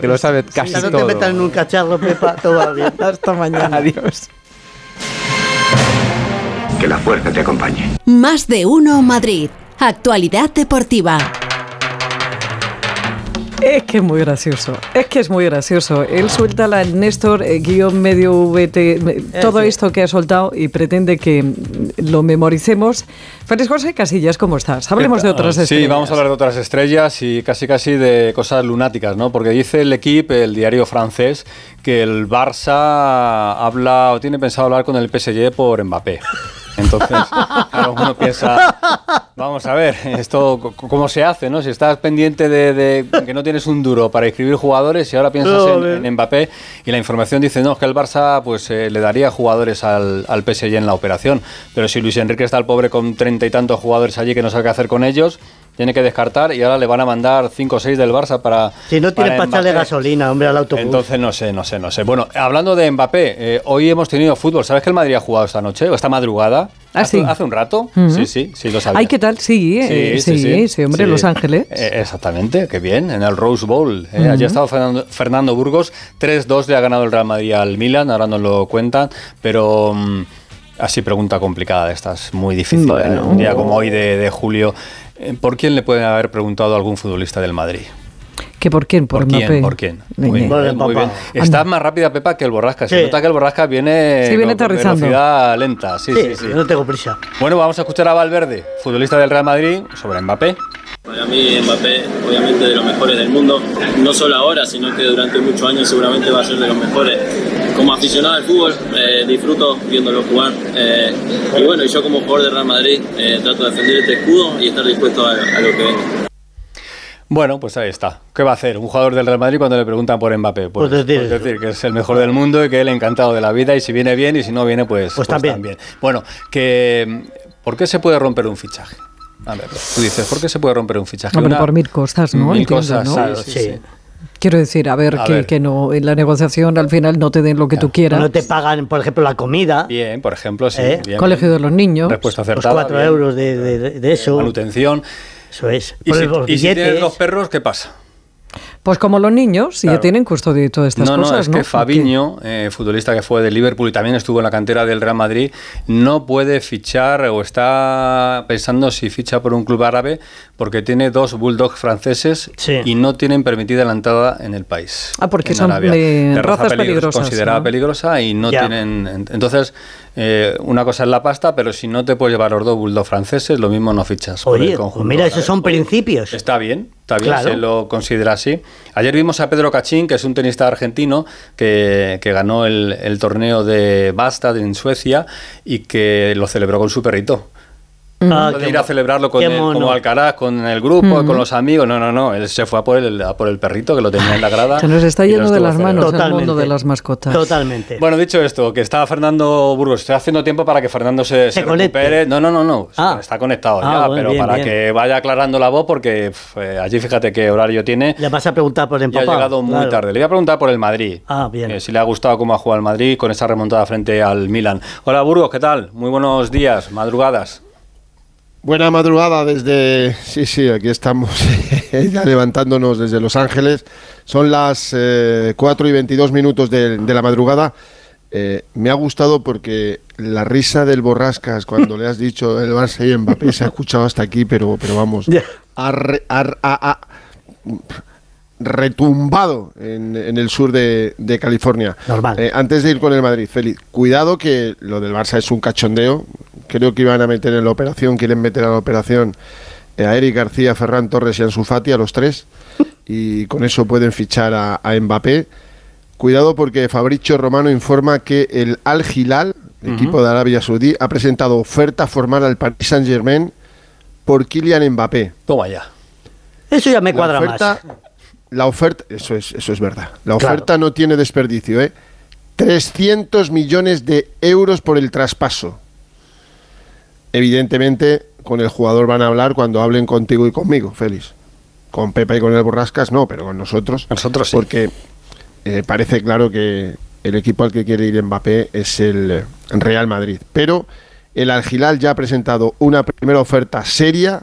que lo sabe casi Si no todo. te metan en un cacharro, Pepa, todo bien. Hasta mañana. Adiós. Que la fuerza te acompañe. Más de uno Madrid. Actualidad deportiva. Es que es muy gracioso, es que es muy gracioso. Él suelta la Néstor eh, guion medio VT, me- todo sí. esto que ha soltado y pretende que lo memoricemos. Félix José Casillas, ¿cómo estás? Hablemos de otras Sí, estrellas. vamos a hablar de otras estrellas y casi casi de cosas lunáticas, ¿no? Porque dice el equipo, el diario francés, que el Barça habla o tiene pensado hablar con el PSG por Mbappé. Entonces, claro, uno piensa, vamos a ver, esto cómo se hace, ¿no? Si estás pendiente de, de que no tienes un duro para inscribir jugadores y ahora piensas en, en Mbappé y la información dice, no, es que el Barça pues eh, le daría jugadores al, al PSG en la operación, pero si Luis Enrique está el pobre con treinta y tantos jugadores allí que no sabe qué hacer con ellos, tiene que descartar y ahora le van a mandar cinco o seis del Barça para... Si no tienes para para echarle gasolina, hombre, al autobús. Entonces no sé, no sé, no sé. Bueno, hablando de Mbappé, eh, hoy hemos tenido fútbol. ¿Sabes que el Madrid ha jugado esta noche o esta madrugada? Ah, hace, sí. hace un rato. Sí, sí, sí, lo sabía. Ay, ¿qué tal? Sí, eh, sí, sí, hombre, Los Ángeles. Eh, exactamente, qué bien, en el Rose Bowl. eh. Allí ha estado Fernando, Fernando Burgos, 3-2 le ha ganado el Real Madrid al Milan, ahora nos lo cuentan, pero mm, así pregunta complicada de estas, muy difícil. Bueno. Un día como hoy de, de julio, eh, ¿por quién le puede haber preguntado a algún futbolista del Madrid? ¿Que por quién? Por, ¿Por quién? Mbappé. ¿Por quién? Muy, bien, muy bien. Está más rápida Pepa que el Borrasca. Se Sí. nota que el Borrasca viene, Sí, viene con aterrizando. velocidad lenta. Sí, sí, sí, sí. no tengo prisa. Bueno, vamos a escuchar a Valverde, futbolista del Real Madrid, sobre Mbappé. Para mí Mbappé, obviamente de los mejores del mundo, no solo ahora, sino que durante muchos años seguramente va a ser de los mejores. Como aficionado al fútbol, eh, disfruto viéndolo jugar. eh, y bueno, y yo como jugador del Real Madrid eh, trato de defender este escudo y estar dispuesto a, a lo que venga. Bueno, pues ahí está. ¿Qué va a hacer un jugador del Real Madrid cuando le preguntan por Mbappé? Pues, Pues decir pues decir que es el mejor del mundo y que él encantado de la vida y si viene bien y si no viene, pues, Pues también. Bueno, que ¿por qué se puede romper un fichaje? A ver, tú dices, ¿por qué se puede romper un fichaje? Hombre, por mil cosas, ¿no? Mil Entiendo, cosas, ¿no? claro, Sí. sí, sí. Quiero decir, a ver, A que, ver. que no en la negociación al final no te den lo que tú quieras. No te pagan, por ejemplo, la comida, Bien, por ejemplo, sí. ¿Eh? bien, Colegio de los niños. Respuesta los acertada. 4 bien. euros de, de- de eso. Manutención. Eso es. ¿Y Por si, los y si tienes billetes. dos perros, qué pasa? Pues como los niños, si ya tienen custodia y todas estas no, cosas, no, es ¿no? que Fabiño, eh, futbolista que fue de Liverpool y también estuvo en la cantera del Real Madrid, no puede fichar o está pensando si ficha por un club árabe porque tiene dos bulldogs franceses Sí. y no tienen permitida la entrada en el país. Ah, porque son, De raza razas peligro- peligrosas, Considerada ¿no? peligrosa y no Ya. tienen. en- Entonces, eh, una cosa es la pasta, pero si no te puedes llevar los dos bulldogs franceses, lo mismo no fichas. Oye, conjunto mira, esos son principios. Está bien, está bien, Claro. se lo considera así. Ayer vimos a Pedro Cachín, que es un tenista argentino que, que ganó el, el torneo de Bastad en Suecia y que lo celebró con su perrito. Ah, Puede qué ir a celebrarlo con el- como Alcaraz, con el grupo, con los amigos. No, no, no. Él se fue a por el, a por el perrito que lo tenía en la grada. Se nos está yendo de las manos el Totalmente. mundo de las mascotas. Totalmente. Bueno, dicho esto, que está Fernando Burgos, estoy haciendo tiempo para que Fernando se, Se se conecte. recupere. No, no, no, no, Ah. está conectado Ah, ya, bueno, pero bien, para bien. que vaya aclarando la voz, porque pf, eh, allí fíjate qué horario tiene. Le vas a preguntar por el Y ha empapado. llegado muy claro. tarde. Le voy a preguntar por el Madrid. Ah, bien. Eh, si le ha gustado cómo ha jugado el Madrid con esa remontada frente al Milan. Hola Burgos, ¿qué tal? Muy buenos días, madrugadas. Buena madrugada desde... Sí, sí, aquí estamos ya levantándonos desde Los Ángeles. Son las eh, 4 y 22 minutos de, de la madrugada. Eh, me ha gustado porque la risa del Borrascas cuando le has dicho el Barça y Mbappé se ha escuchado hasta aquí, pero, pero vamos, retumbado en, en el sur de, de California. Normal. Eh, antes de ir con el Madrid, Félix, cuidado que lo del Barça es un cachondeo. Creo que iban a meter en la operación, quieren meter a la operación a Eric García, Ferran Torres y Ansu Fati, a los tres. Y con eso pueden fichar a, a Mbappé. Cuidado porque Fabricio Romano informa que el Al Hilal, equipo de Arabia Saudí, ha presentado oferta formal al Paris Saint Germain por Kylian Mbappé. Toma ya. Eso ya me La cuadra oferta, más. La oferta, eso es, eso es verdad. La Claro. oferta no tiene desperdicio, ¿eh? 300 millones de euros por el traspaso. Evidentemente, con el jugador van a hablar cuando hablen contigo y conmigo, Félix. Con Pepa y con el Borrascas no, pero con nosotros. Nosotros sí. Porque eh, parece claro que el equipo al que quiere ir Mbappé es el Real Madrid. Pero el Al Hilal ya ha presentado una primera oferta seria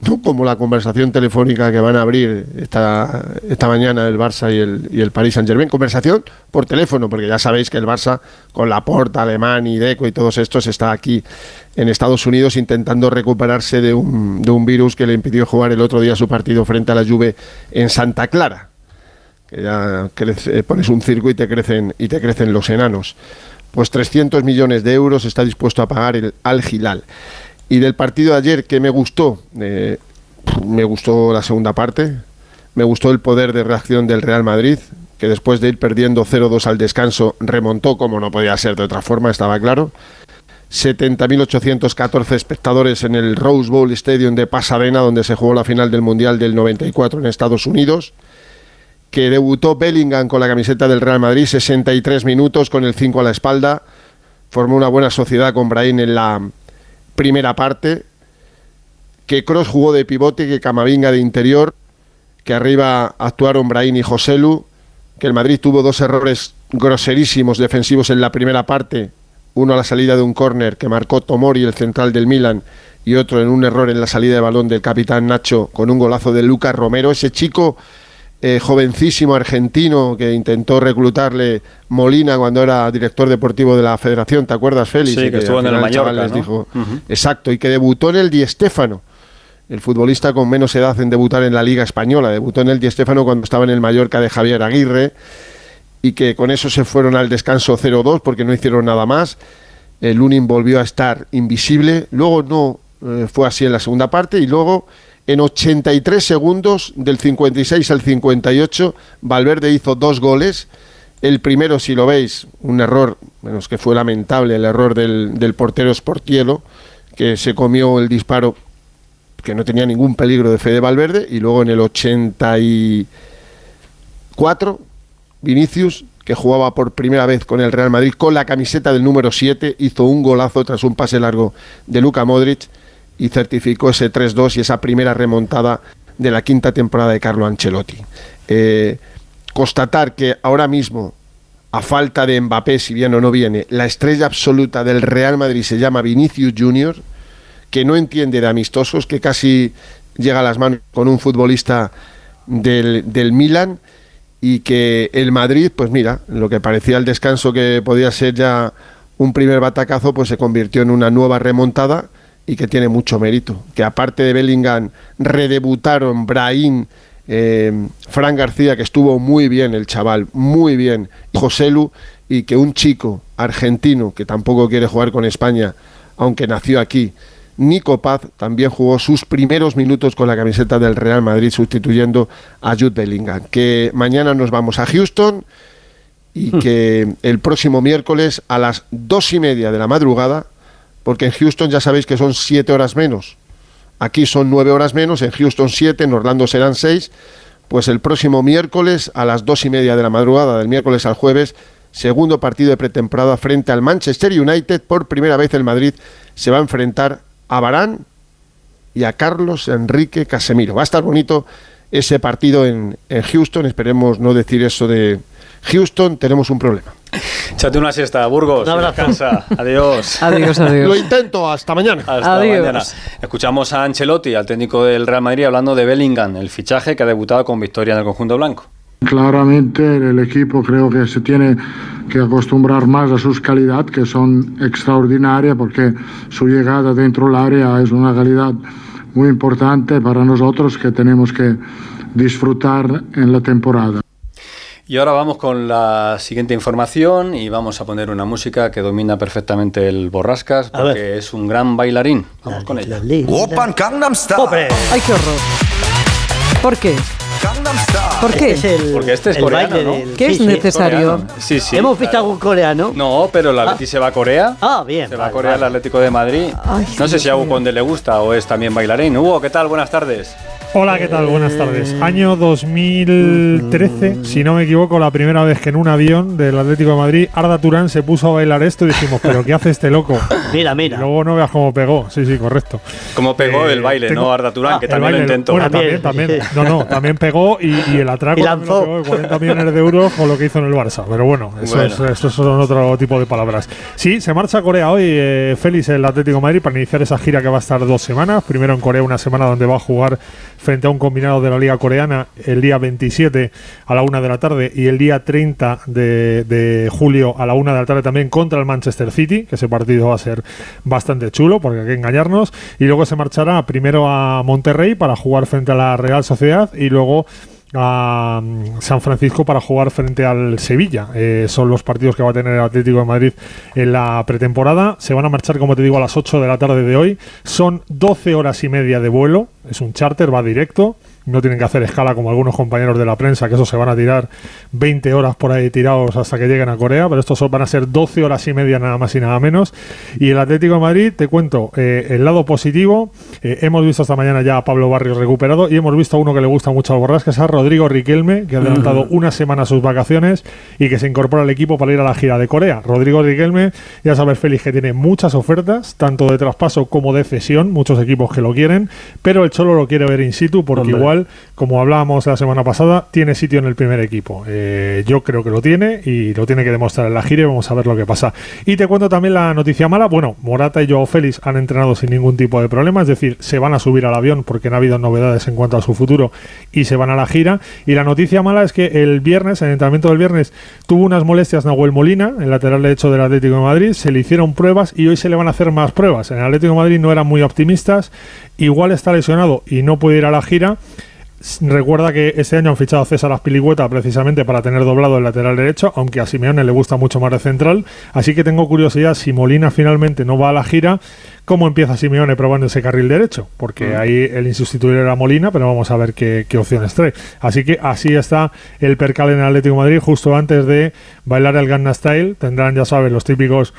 no como la conversación telefónica que van a abrir esta, esta mañana el Barça y el, y el Paris Saint Germain. Conversación por teléfono, porque ya sabéis que el Barça con Laporta, Alemán y Deco y todos estos está aquí en Estados Unidos intentando recuperarse de un, de un virus que le impidió jugar el otro día su partido frente a la Juve en Santa Clara. Que ya crece- pones un circo y te crecen, y te crecen los enanos. Pues 300 millones de euros está dispuesto a pagar el Al Hilal. Y del partido de ayer, que me gustó? Eh, me gustó la segunda parte, me gustó el poder de reacción del Real Madrid, que después de ir perdiendo 0-2 al descanso remontó como no podía ser de otra forma, estaba claro. 70.814 espectadores en el Rose Bowl Stadium de Pasadena, donde se jugó la final del Mundial del 94 en Estados Unidos. Que debutó Bellingham con la camiseta del Real Madrid, 63 minutos con el 5 a la espalda. Formó una buena sociedad con Brahim en la primera parte. Que Cross jugó de pivote, que Camavinga de interior. Que arriba actuaron Brahim y Joselu. Que el Madrid tuvo dos errores groserísimos defensivos en la primera parte, uno a la salida de un córner que marcó Tomori, el central del Milan, y otro en un error en la salida de balón del capitán Nacho con un golazo de Lucas Romero. Ese chico eh, jovencísimo argentino que intentó reclutarle Molina cuando era director deportivo de la Federación, ¿te acuerdas, Félix? Sí, que estuvo al en el Mallorca, dijo-. Exacto, y que debutó en el Di Stéfano, el futbolista con menos edad en debutar en la Liga Española. Debutó en el Di Stéfano cuando estaba en el Mallorca de Javier Aguirre y que con eso se fueron al descanso 0-2 porque no hicieron nada más. El Lunin volvió a estar invisible, luego no eh, fue así en la segunda parte y luego en 83 segundos del 56 al 58 Valverde hizo dos goles. El primero, si lo veis, un error, bueno, es que fue lamentable el error del, portero Sportielo, que se comió el disparo que no tenía ningún peligro de Fede Valverde y luego en el 84 Vinicius, que jugaba por primera vez con el Real Madrid con la camiseta del número 7, hizo un golazo tras un pase largo de Luka Modric y certificó ese 3-2 y esa primera remontada de la quinta temporada de Carlo Ancelotti. Eh, constatar que ahora mismo, a falta de Mbappé, si viene o no viene, la estrella absoluta del Real Madrid se llama Vinicius Junior, que no entiende de amistosos, que casi llega a las manos con un futbolista del, del Milan y que el Madrid, pues mira, lo que parecía el descanso que podía ser ya un primer batacazo, pues se convirtió en una nueva remontada y que tiene mucho mérito. Que aparte de Bellingham, redebutaron Brahim, eh, Fran García, que estuvo muy bien el chaval, muy bien, y Joselu, y que un chico argentino que tampoco quiere jugar con España, aunque nació aquí, Nico Paz también jugó sus primeros minutos con la camiseta del Real Madrid sustituyendo a Jude Bellingham. Que mañana nos vamos a Houston y que el próximo miércoles a las dos y media de la madrugada, porque en Houston ya sabéis que son siete horas menos, aquí son nueve horas menos, en Houston siete, en Orlando serán seis, pues el próximo miércoles a las dos y media de la madrugada, del miércoles al jueves, segundo partido de pretemporada frente al Manchester United, por primera vez el Madrid se va a enfrentar a Barán y a Carlos Enrique Casemiro. Va a estar bonito ese partido en, en Houston, esperemos no decir eso de Houston, tenemos un problema. Échate una siesta, Burgos. Un abrazo. Descansa. Adiós. Adiós, Lo intento, hasta mañana. Hasta Adiós. mañana. Escuchamos a Ancelotti, al técnico del Real Madrid, hablando de Bellingham, el fichaje que ha debutado con victoria en el conjunto blanco. Claramente el equipo creo que se tiene que acostumbrar más a sus calidades, que son extraordinarias, porque su llegada dentro del área es una calidad muy importante para nosotros que tenemos que disfrutar en la temporada. Y ahora vamos con la siguiente información y vamos a poner una música que domina perfectamente el Borrascas porque es un gran bailarín. Vamos con ella. Open Gangnam Style. ¡Hombre! Ay, qué horror. ¿Por qué? ¿Por qué? Este es el, Porque este es el coreano, baile ¿no? del- ¿Qué sí, es sí. necesario? Coreano. Sí, sí. ¿Hemos visto algún coreano? No, pero el Atleti se va a Corea. Ah, bien. Se va a vale, Corea vale. el Atlético de Madrid. Ay, no sé Dios si a Hugo mío. Conde le gusta o es también bailarín. Hugo, ¿qué tal? Buenas tardes. Hola, ¿qué tal? Buenas tardes. Año 2013, si no me equivoco, la primera vez que en un avión del Atlético de Madrid Arda Turán se puso a bailar esto y dijimos, ¿pero qué hace este loco? Mira, Y mira. luego no veas cómo pegó. Sí, sí, correcto. Como pegó Eh, el baile, tengo- ¿no? Arda Turán, Ah, que El también baile, lo intentó. Bueno, también, También. también. No, no, también pegó Y, y el atraco Y lanzó. lo pegó de 40 millones de euros con lo que hizo en el Barça. Pero bueno, eso Bueno. es- son otro tipo de palabras. Sí, se marcha a Corea hoy, eh, Félix, el Atlético de Madrid, para iniciar esa gira que va a estar dos semanas. Primero en Corea, una semana donde va a jugar frente a un combinado de la Liga Coreana el día 27 a la una de la tarde y el día 30 de, de julio a la una de la tarde también contra el Manchester City, que ese partido va a ser bastante chulo, porque hay que engañarnos. Y luego se marchará primero a Monterrey para jugar frente a la Real Sociedad y luego a mm, San Francisco para jugar frente al Sevilla. Eh, son los partidos que va a tener el Atlético de Madrid en la pretemporada. Se van a marchar, como te digo, a las 8 de la tarde de hoy. Son 12 horas y media de vuelo. Es un charter, va directo. No tienen que hacer escala como algunos compañeros de la prensa, que eso se van a tirar 20 horas por ahí tirados hasta que lleguen a Corea, pero estos van a ser 12 horas y media nada más y nada menos. Y el Atlético de Madrid, te cuento, eh, el lado positivo, eh, hemos visto esta mañana ya a Pablo Barrios recuperado y hemos visto a uno que le gusta mucho al Borras, que es a Rodrigo Riquelme, que ha adelantado una semana sus vacaciones y que se incorpora al equipo para ir a la gira de Corea. Rodrigo Riquelme, ya sabes, Félix, que tiene muchas ofertas, tanto de traspaso como de cesión, muchos equipos que lo quieren, pero el Cholo lo quiere ver in situ porque Hombre. igual, como hablábamos la semana pasada, tiene sitio en el primer equipo. Eh, yo creo que lo tiene y lo tiene que demostrar en la gira y vamos a ver lo que pasa. Y te cuento también la noticia mala. Bueno, Morata y Joao Félix han entrenado sin ningún tipo de problema, es decir, se van a subir al avión porque no ha habido novedades en cuanto a su futuro y se van a la gira. Y la noticia mala es que el viernes, en el entrenamiento del viernes, tuvo unas molestias Nahuel Molina, el lateral derecho del Atlético de Madrid, se le hicieron pruebas y hoy se le van a hacer más pruebas. En el Atlético de Madrid no eran muy optimistas, igual está lesionado y no puede ir a la gira. Recuerda que este año han fichado a César Aspilicueta precisamente para tener doblado el lateral derecho, aunque a Simeone le gusta mucho más de central. Así que tengo curiosidad si Molina finalmente no va a la gira, ¿cómo empieza Simeone probando ese carril derecho? Porque ahí el insustituible era Molina, pero vamos a ver qué, qué opciones trae. Así que así está el percal en el Atlético de Madrid justo antes de bailar el Gangnam Style. Tendrán, ya sabes, los típicos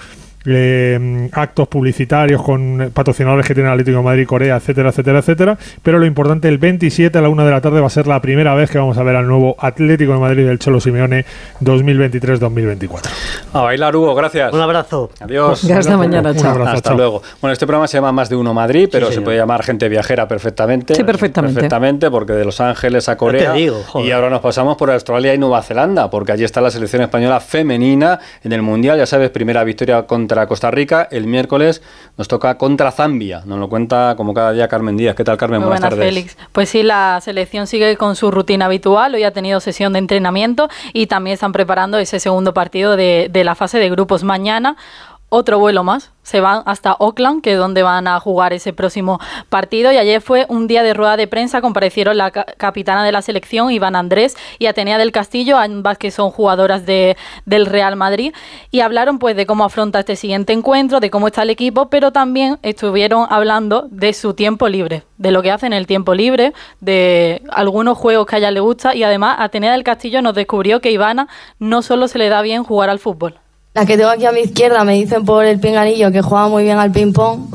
eh, actos publicitarios con patrocinadores que tiene el Atlético de Madrid, Corea, etcétera, etcétera, etcétera. Pero lo importante, el 27 a la una de la tarde va a ser la primera vez que vamos a ver al nuevo Atlético de Madrid del Cholo Simeone 2023-2024. A bailar, Hugo, gracias. Un abrazo. Adiós. Hasta mañana, chao. abrazo, Hasta chao. luego. Bueno, este programa se llama Más de Uno Madrid, pero se señor. puede llamar gente viajera perfectamente. Sí, perfectamente. Perfectamente, porque de Los Ángeles a Corea. digo, joder. y ahora nos pasamos por Australia y Nueva Zelanda, porque allí está la selección española femenina en el Mundial. Ya sabes, primera victoria contra Costa Rica. El miércoles nos toca contra Zambia. Nos lo cuenta como cada día Carmen Díaz. ¿Qué tal, Carmen? Muy Buenas, buenas, tardes. Félix. Pues sí, la selección sigue con su rutina habitual. Hoy ha tenido sesión de entrenamiento y también están preparando ese segundo partido de, de la fase de grupos. Mañana otro vuelo más. Se van hasta Auckland, que es donde van a jugar ese próximo partido. Y ayer fue un día de rueda de prensa. Comparecieron la ca- capitana de la selección, Iván Andrés, y Atenea del Castillo, ambas que son jugadoras de, del Real Madrid. Y hablaron pues de cómo afronta este siguiente encuentro, de cómo está el equipo, pero también estuvieron hablando de su tiempo libre, de lo que hacen en el tiempo libre, de algunos juegos que a ella le gusta. Y además, Atenea del Castillo nos descubrió que Ivana no solo se le da bien jugar al fútbol. La que tengo aquí a mi izquierda me dicen por el pinganillo que juega muy bien al ping-pong.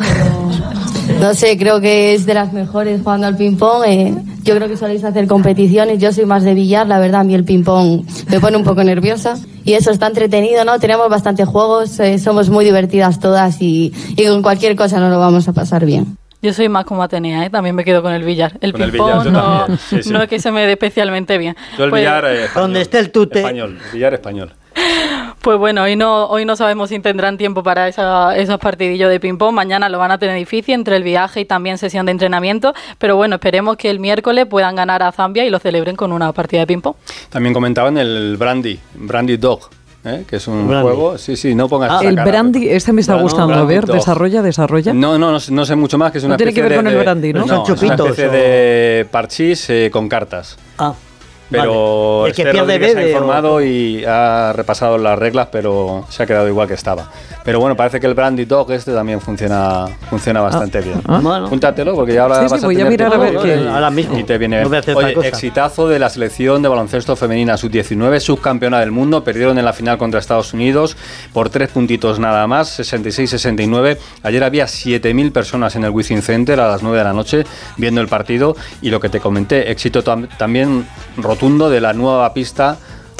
No sé, creo que es de las mejores jugando al ping-pong. eh, yo creo que soléis hacer competiciones. Yo soy más de billar, la verdad, a mí el ping-pong me pone un poco nerviosa. Y eso está entretenido, ¿no? Tenemos bastantes juegos, eh, somos muy divertidas todas y, y con cualquier cosa nos lo vamos a pasar bien. Yo soy más como Atenea, ¿eh? también me quedo con el billar. El ping-pong no. Sí, sí. no es que se me dé especialmente bien. Yo el Pues- billar eh, español. Donde esté el tute. Español, billar español. Pues bueno, hoy no, hoy no sabemos si tendrán tiempo para esa- esos partidillos de ping-pong. Mañana lo van a tener difícil entre el viaje y también sesión de entrenamiento. Pero bueno, esperemos que el miércoles puedan ganar a Zambia y lo celebren con una partida de ping-pong. También comentaban el Brandy, Brandy Dog. ¿eh? Que es un Brandy. juego. Sí, sí, no pongas esa el cara, brandy, pero- este me está gustando. A ver, Dog. desarrolla, desarrolla. No, no, no, sé- no sé mucho más, que es una No tiene que ver con el brandy, ¿no? No, Son es una chupitos, especie o- de parchís eh, con cartas. Ah, Pero vale. El que este pierde ha bebe o- informado y ha repasado las reglas, pero se ha quedado igual que estaba. Pero bueno, parece que el Brandy Dog este también funciona, funciona bastante bien. ah. Bueno. Porque ya ahora Sí, sí, vas a voy a mirar a ver qué- ahora mismo. Y te viene No Oye, exitazo de la selección de baloncesto femenina sub-19, subcampeona del mundo. Perdieron en la final contra Estados Unidos por tres puntitos nada más, 66-69. Ayer había 7.000 personas en el Wizzing Center a las 9 de la noche viendo el partido. Y lo que te comenté, éxito tam- también rotundo de la nueva pista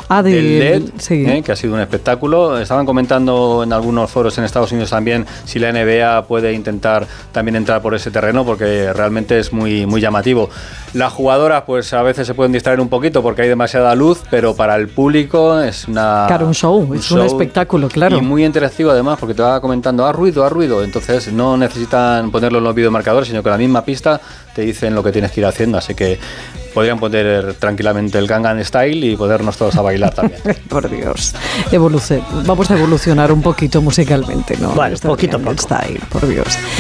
Ah, de- del LED, sí. ¿eh? que ha sido un espectáculo. Estaban comentando en algunos foros en Estados Unidos también si la NBA puede intentar también entrar por ese terreno porque realmente es muy, muy llamativo. Las jugadoras pues a veces se pueden distraer un poquito porque hay demasiada luz, pero para el público es una... Claro, un show, es un espectáculo, claro. Y muy interactivo además porque te va comentando, haz ruido, haz ruido. Entonces no necesitan ponerlo en los videomarcadores, sino que la misma pista te dicen lo que tienes que ir haciendo. Así que podrían poner tranquilamente el Gangnam Style y ponernos todos a bailar también. Por Dios. Evoluce- Vamos a evolucionar un poquito musicalmente, ¿no? Esto poquito poco. Style, por Dios.